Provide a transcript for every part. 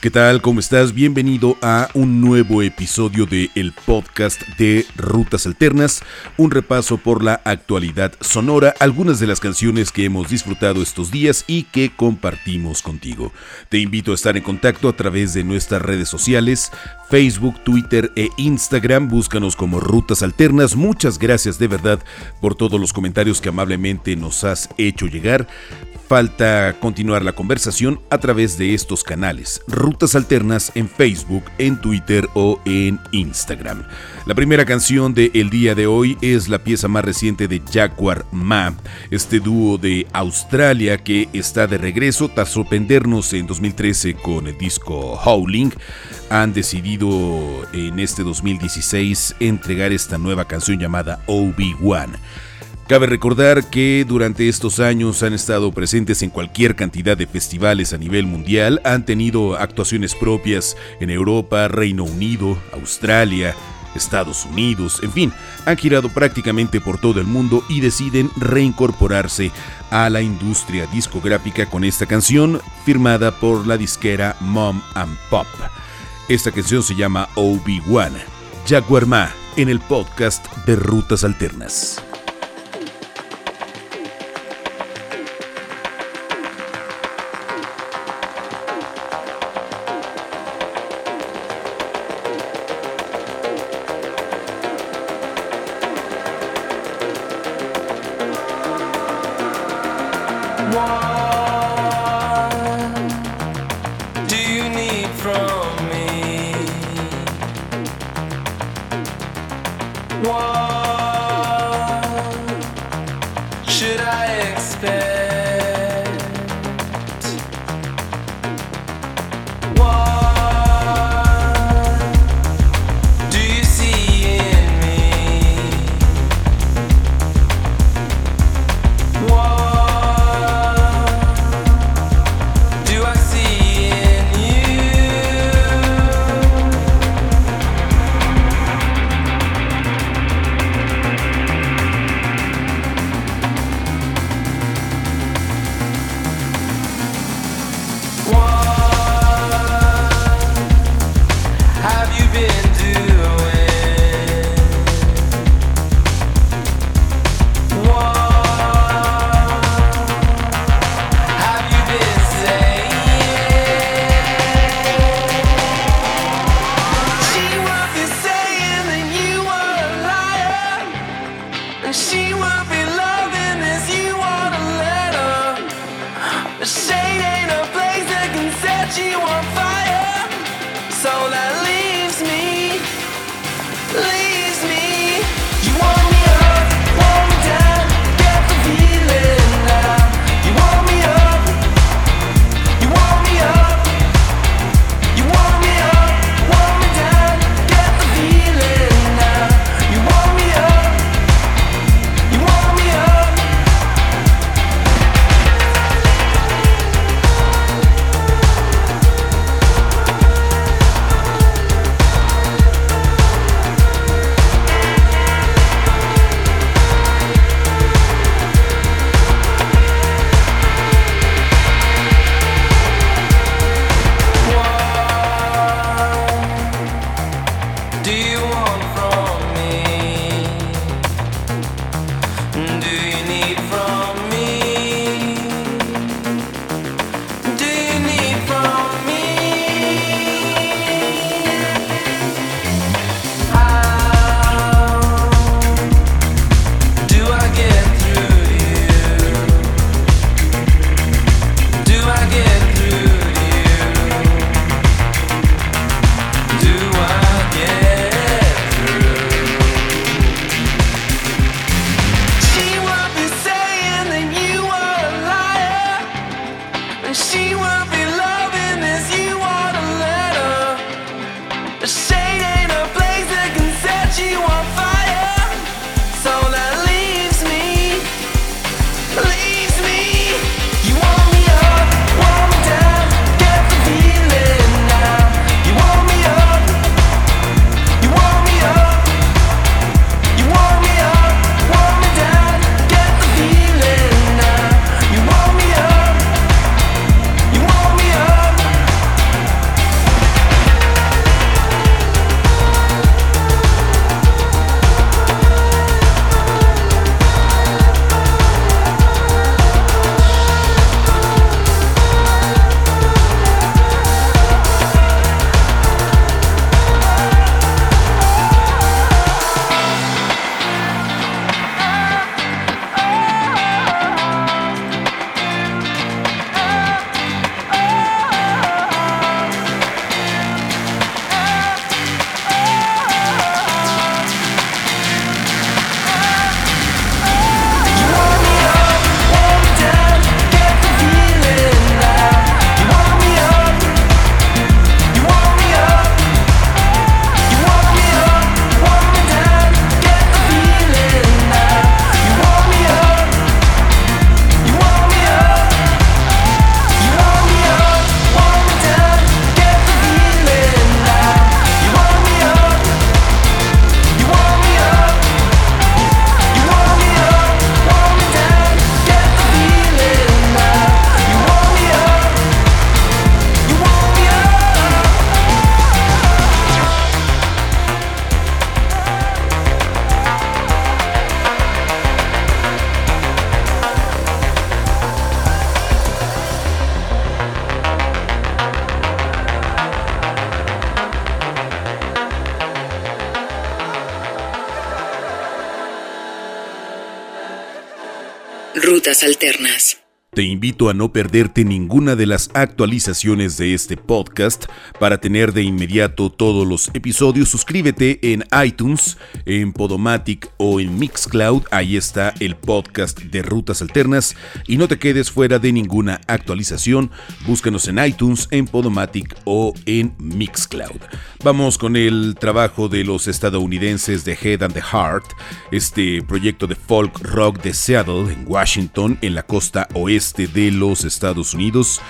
¿Qué tal? ¿Cómo estás? Bienvenido a un nuevo episodio de el podcast de Rutas Alternas, un repaso por la actualidad sonora, algunas de las canciones que hemos disfrutado estos días y que compartimos contigo. Te invito a estar en contacto a través de nuestras redes sociales, Facebook, Twitter e Instagram. Búscanos como Rutas Alternas. Muchas gracias de verdad por todos los comentarios que amablemente nos has hecho llegar. Falta continuar la conversación a través de estos canales, Rutas Alternas en Facebook, en Twitter o en Instagram. La primera canción de el día de hoy es la pieza más reciente de Jaguar Ma, este dúo de Australia que está de regreso tras sorprendernos en 2013 con el disco Howling. Han decidido en este 2016 entregar esta nueva canción llamada Obi-Wan. Cabe recordar que durante estos años han estado presentes en cualquier cantidad de festivales a nivel mundial, han tenido actuaciones propias en Europa, Reino Unido, Australia, Estados Unidos, en fin, han girado prácticamente por todo el mundo y deciden reincorporarse a la industria discográfica con esta canción firmada por la disquera Mom and Pop. Esta canción se llama Obi-Wan, Jaguar Ma, en el podcast de Rutas Alternas. Alternas. Te invito a no perderte ninguna de las actualizaciones de este podcast. Para tener de inmediato todos los episodios, suscríbete en iTunes, en Podomatic o en Mixcloud. Ahí está el podcast de Rutas Alternas. Y no te quedes fuera de ninguna actualización. Búscanos en iTunes, en Podomatic o en Mixcloud. Vamos con el trabajo de los estadounidenses de Head and the Heart, este proyecto de folk rock de Seattle, en Washington, en la costa oeste de los Estados Unidos.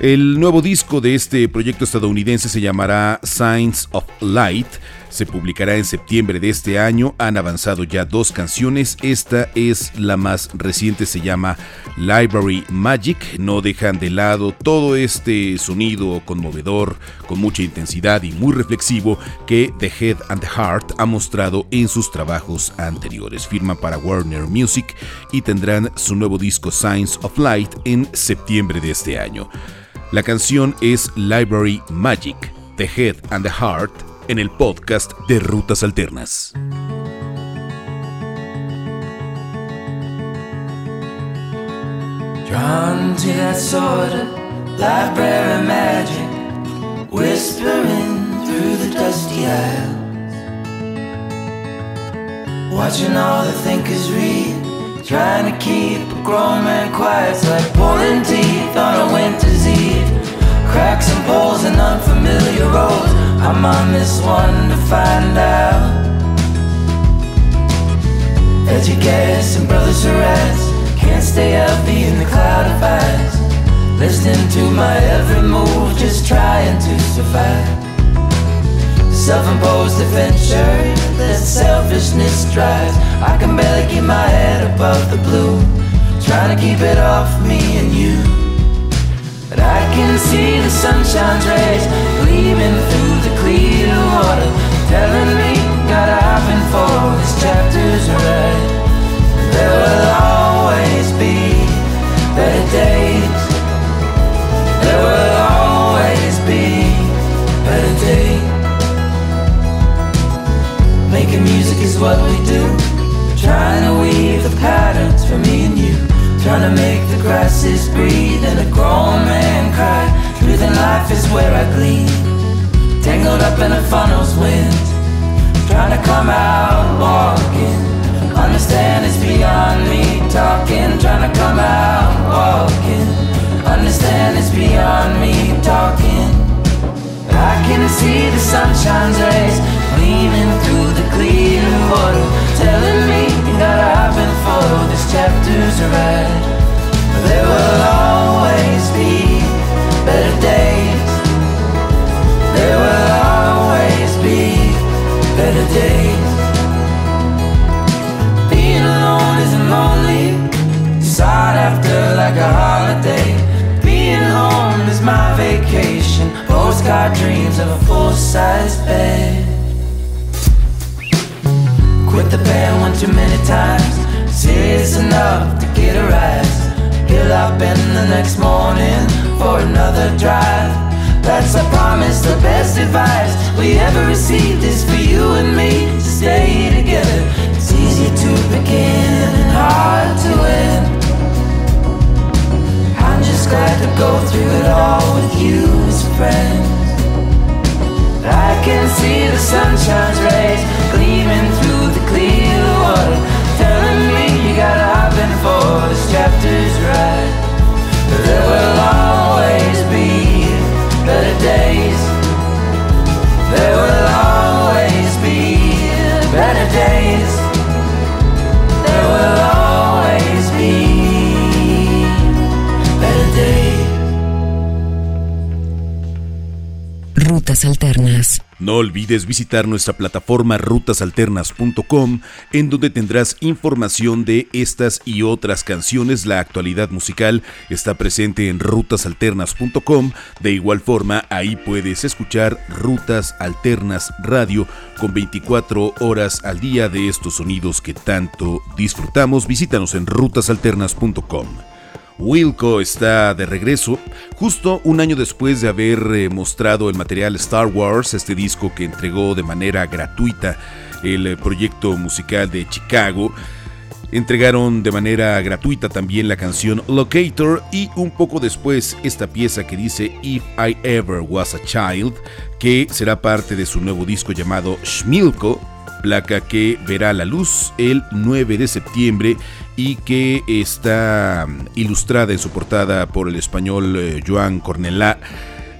El nuevo disco de este proyecto estadounidense se llamará Signs of Light. Se publicará en septiembre de este año. Han avanzado ya dos canciones. Esta es la más reciente, se llama Library Magic. No dejan de lado todo este sonido conmovedor, con mucha intensidad y muy reflexivo que The Head and the Heart ha mostrado en sus trabajos anteriores. Firman para Warner Music y tendrán su nuevo disco Signs of Light en septiembre de este año. La canción es Library Magic, The Head and the Heart, en el podcast de Rutas Alternas. Drawn to that sort of library magic, whispering through the dusty aisles. Watching all the thinkers read, trying to keep a grown man quiet. It's like pulling teeth on a winter's eve. Cracks and unfamiliar roads. I'm on this one to find out. Educators and brothers are. Can't stay healthy in the cloud of eyes. Listening to my every move, just trying to survive. Self-imposed adventure that selfishness drives. I can barely keep my head above the blue. Trying to keep it off me and you. But I can see the sunshine's rays gleaming through the water, telling me gotta happen for this chapter's right. There will always be better days. There will always be better days. Making music is what we do. Trying to weave the patterns for me and you. Trying to make the grasses breathe and a grown man cry. Truth in life is where I glean. Tangled up in a funnel's wind. Trying to come out walking. Understand it's beyond me talking. Trying to come out walking. Understand it's beyond me talking. I can see the sunshine's rays gleaming through the clear water, telling me that I've been for this chapter's right. There will always be better days. There will always be better days. Being alone isn't lonely, sought after like a holiday. Being home is my vacation. Postcard dreams of a full-size bed. Quit the band one too many times. Serious enough to get a rise. Get up in the next morning for another drive. That's I promise the best advice we ever received is for you and me to stay together. It's easy to begin and hard to end. I'm just glad to go through it all with you as friends. I can see the sunshine's rays gleaming through the clear water, telling me you gotta hop in for this chapter's right. No olvides visitar nuestra plataforma rutasalternas.com en donde tendrás información de estas y otras canciones. La actualidad musical está presente en rutasalternas.com. De igual forma, ahí puedes escuchar Rutas Alternas Radio con 24 horas al día de estos sonidos que tanto disfrutamos. Visítanos en rutasalternas.com. Wilco está de regreso, justo un año después de haber eh, mostrado el material Star Wars, este disco que entregó de manera gratuita el eh, proyecto musical de Chicago. Entregaron de manera gratuita también la canción Locator y un poco después esta pieza que dice If I Ever Was a Child, que será parte de su nuevo disco llamado Schmilko, placa que verá la luz el 9 de septiembre y que está ilustrada en su portada por el español eh, Joan Cornelá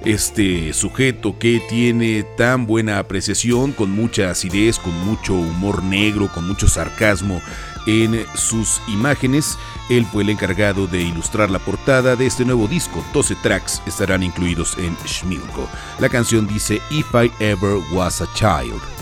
este sujeto que tiene tan buena apreciación, con mucha acidez, con mucho humor negro, con mucho sarcasmo en sus imágenes. Él fue el encargado de ilustrar la portada de este nuevo disco. 12 tracks estarán incluidos en Schmilko. La canción dice If I Ever Was a Child.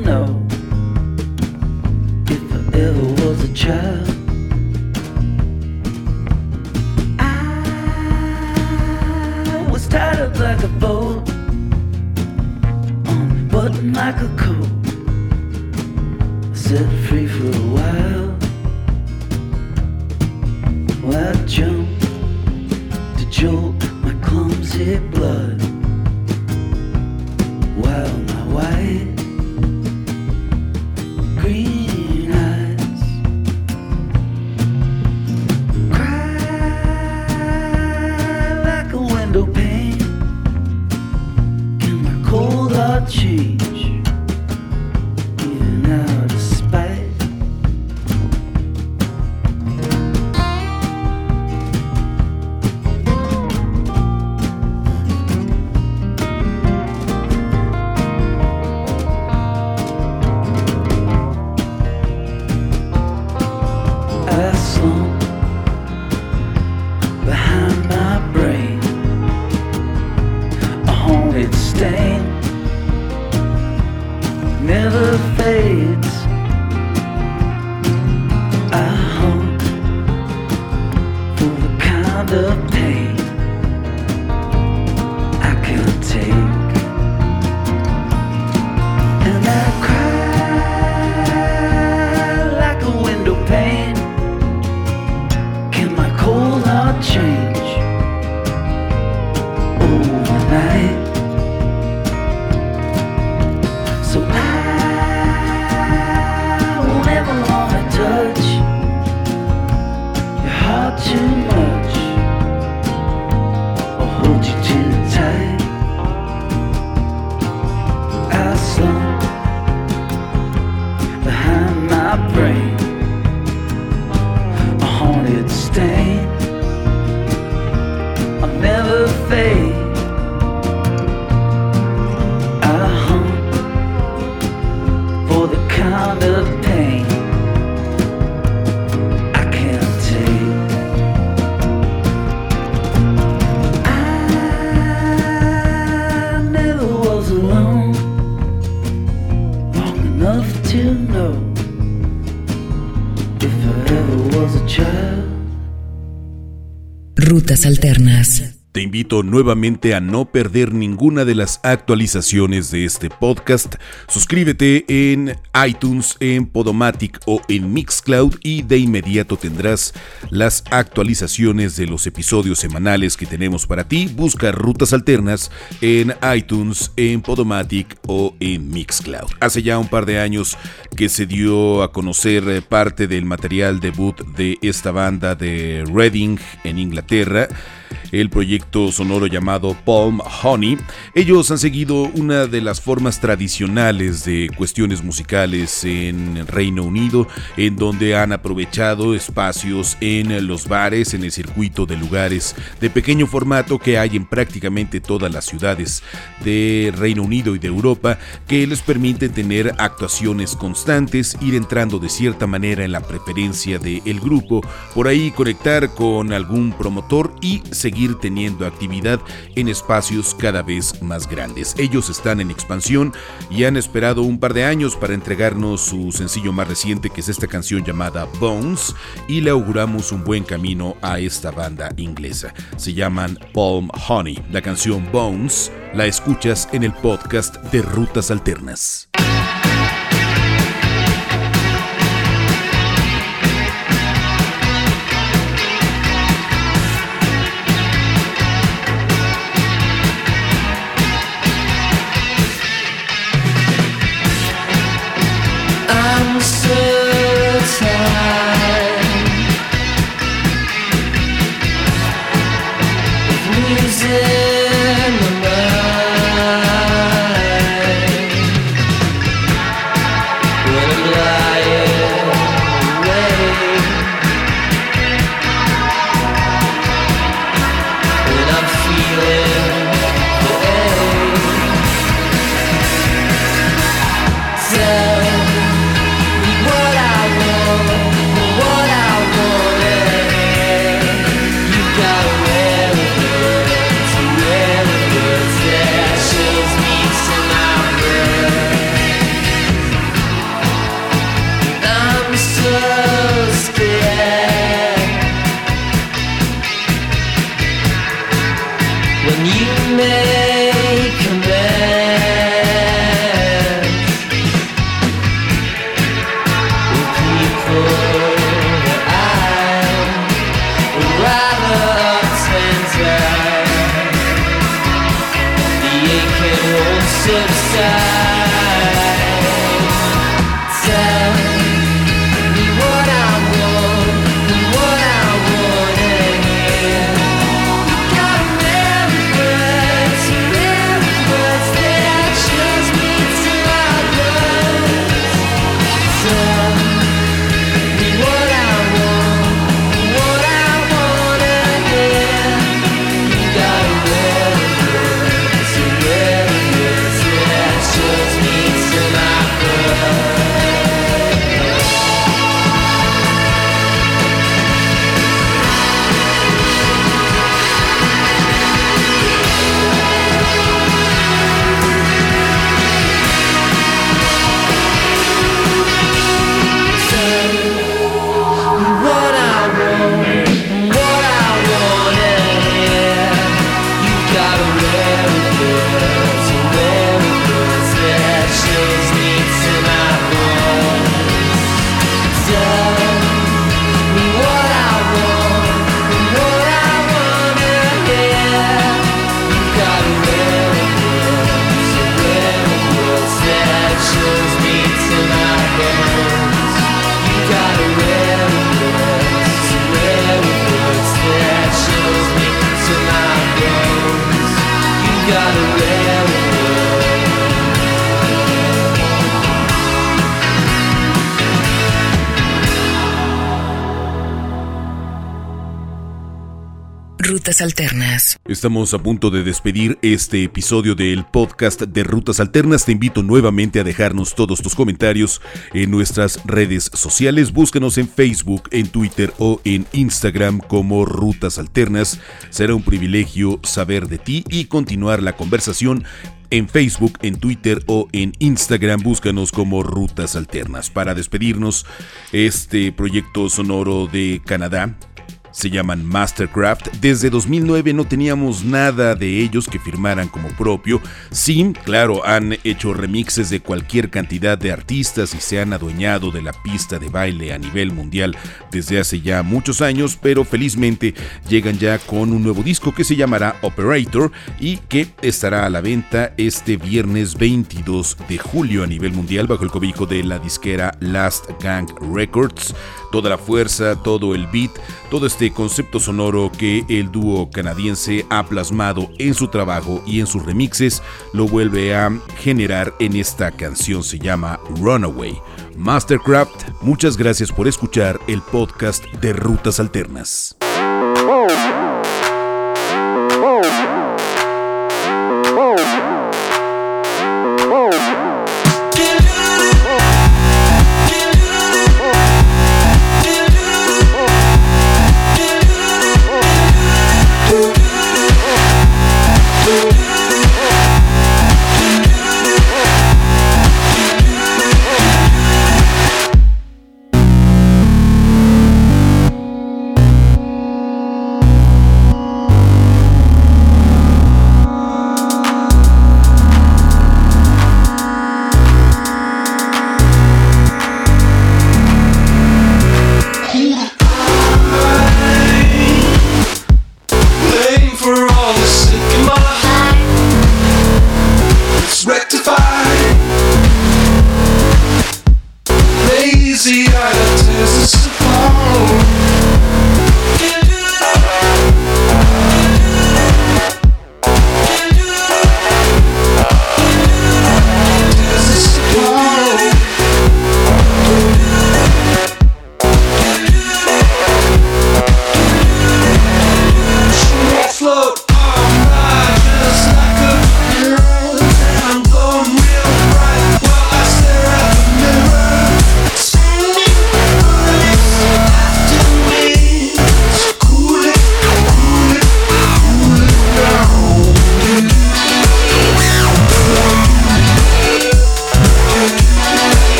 jolt my clumsy blood while my white. Rutas Alternas. Te invito nuevamente a no perder ninguna de las actualizaciones de este podcast. Suscríbete en iTunes, en Podomatic o en Mixcloud y de inmediato tendrás las actualizaciones de los episodios semanales que tenemos para ti. Busca rutas alternas en iTunes, en Podomatic o en Mixcloud. Hace ya un par de años que se dio a conocer eh, parte del material debut de esta banda de Reading en Inglaterra el proyecto sonoro llamado Palm Honey. Ellos han seguido una de las formas tradicionales de cuestiones musicales en Reino Unido, en donde han aprovechado espacios en los bares, en el circuito de lugares de pequeño formato que hay en prácticamente todas las ciudades de Reino Unido y de Europa, que les permiten tener actuaciones constantes, ir entrando de cierta manera en la preferencia del grupo, por ahí conectar con algún promotor y seguir teniendo actividad en espacios cada vez más grandes. Ellos están en expansión y han esperado un par de años para entregarnos su sencillo más reciente que es esta canción llamada Bones y le auguramos un buen camino a esta banda inglesa. Se llaman Palm Honey. La canción Bones la escuchas en el podcast de Rutas Alternas. sad Estamos a punto de despedir este episodio del podcast de Rutas Alternas. Te invito nuevamente a dejarnos todos tus comentarios en nuestras redes sociales. Búscanos en Facebook, en Twitter o en Instagram como Rutas Alternas. Será un privilegio saber de ti y continuar la conversación en Facebook, en Twitter o en Instagram. Búscanos como Rutas Alternas. Para despedirnos, este proyecto sonoro de Canadá se llaman Mastercraft. Desde 2009 no teníamos nada de ellos que firmaran como propio. Sí, claro, han hecho remixes de cualquier cantidad de artistas y se han adueñado de la pista de baile a nivel mundial desde hace ya muchos años, pero felizmente llegan ya con un nuevo disco que se llamará Operator y que estará a la venta este viernes 22 de julio a nivel mundial bajo el cobijo de la disquera Last Gang Records. Toda la fuerza, todo el beat, todo este concepto sonoro que el dúo canadiense ha plasmado en su trabajo y en sus remixes lo vuelve a generar en esta canción, se llama Runaway. Mastercraft, muchas gracias por escuchar el podcast de. Rutas alternas.